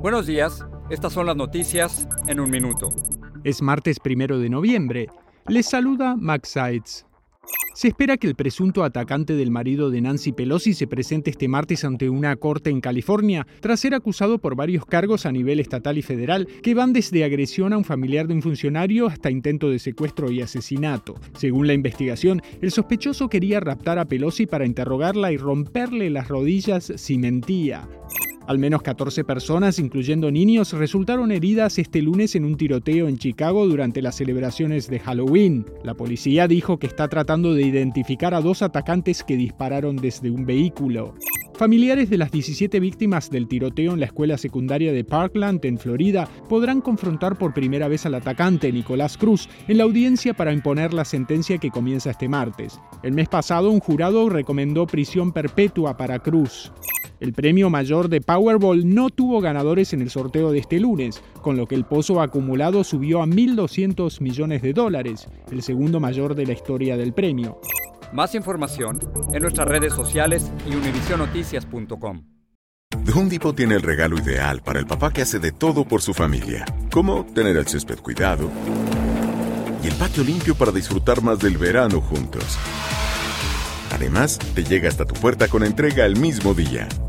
Buenos días, estas son las noticias en un minuto. Es martes primero de noviembre. Les saluda Max Seitz. Se espera que el presunto atacante del marido de Nancy Pelosi se presente este martes ante una corte en California tras ser acusado por varios cargos a nivel estatal y federal que van desde agresión a un familiar de un funcionario hasta intento de secuestro y asesinato. Según la investigación, el sospechoso quería raptar a Pelosi para interrogarla y romperle las rodillas si mentía. Al menos 14 personas, incluyendo niños, resultaron heridas este lunes en un tiroteo en Chicago durante las celebraciones de Halloween. La policía dijo que está tratando de identificar a dos atacantes que dispararon desde un vehículo. Familiares de las 17 víctimas del tiroteo en la escuela secundaria de Parkland, en Florida, podrán confrontar por primera vez al atacante, Nicolás Cruz, en la audiencia para imponer la sentencia que comienza este martes. El mes pasado, un jurado recomendó prisión perpetua para Cruz. El premio mayor de Powerball no tuvo ganadores en el sorteo de este lunes, con lo que el pozo acumulado subió a 1.200 millones de dólares, el segundo mayor de la historia del premio. Más información en nuestras redes sociales y univisionoticias.com. The Home Depot tiene el regalo ideal para el papá que hace de todo por su familia, como tener el césped cuidado y el patio limpio para disfrutar más del verano juntos. Además, te llega hasta tu puerta con entrega el mismo día.